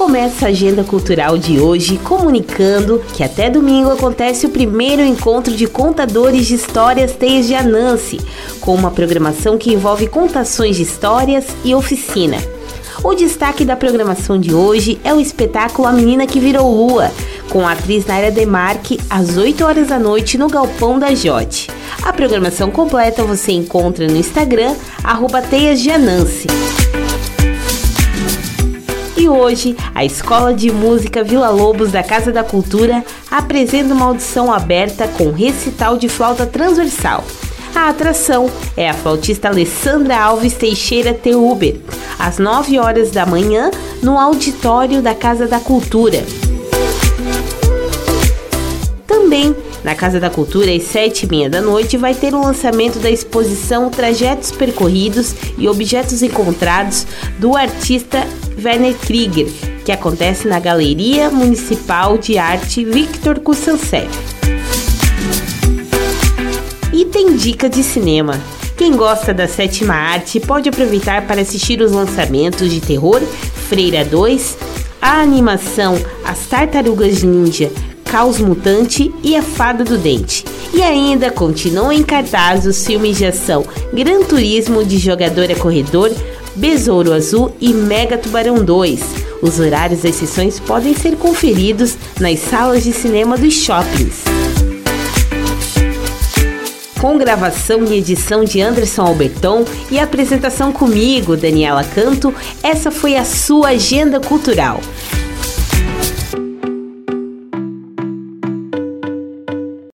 começa a agenda cultural de hoje comunicando que até domingo acontece o primeiro encontro de contadores de histórias Teias de Anansi, com uma programação que envolve contações de histórias e oficina. O destaque da programação de hoje é o espetáculo A Menina que Virou Lua, com a atriz Naira Demarque, às 8 horas da noite no Galpão da Jote. A programação completa você encontra no Instagram, arroba Teias de. E hoje, a Escola de Música Vila Lobos da Casa da Cultura apresenta uma audição aberta com recital de flauta transversal. A atração é a flautista Alessandra Alves Teixeira Teuber, às 9 horas da manhã, no auditório da Casa da Cultura. Também na Casa da Cultura, às sete e meia da noite, vai ter o lançamento da exposição Trajetos Percorridos e Objetos Encontrados do artista Werner Krieger, que acontece na Galeria Municipal de Arte Victor Kussansev. E tem dica de cinema. Quem gosta da sétima arte pode aproveitar para assistir os lançamentos de terror Freira 2, a animação As Tartarugas Ninja, Caos Mutante e A Fada do Dente. E ainda continuam em cartaz os filmes de ação Gran Turismo de Jogador a Corredor, Besouro Azul e Mega Tubarão 2. Os horários das sessões podem ser conferidos nas salas de cinema dos shoppings com gravação e edição de Anderson Alberton e apresentação comigo, Daniela Canto, essa foi a sua agenda cultural.